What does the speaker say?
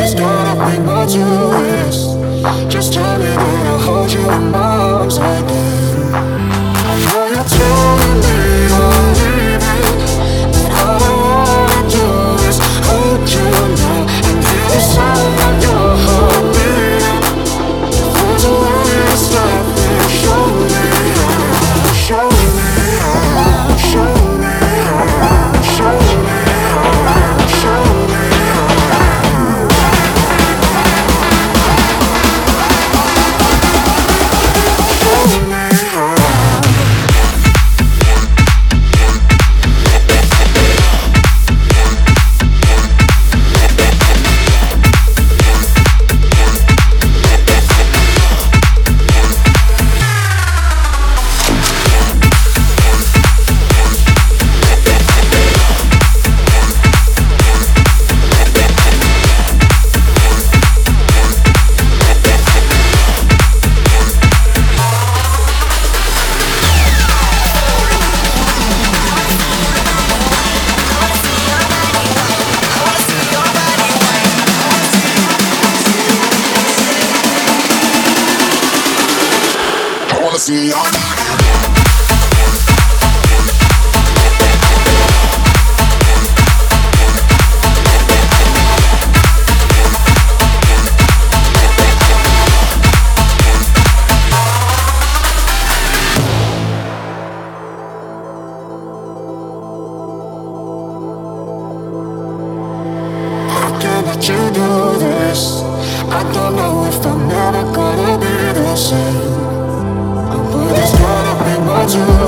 there's gotta be more to this. Just tell me that I'll hold you in my arms like that. You do this? I don't know if I'm ever gonna be the same. But there's gotta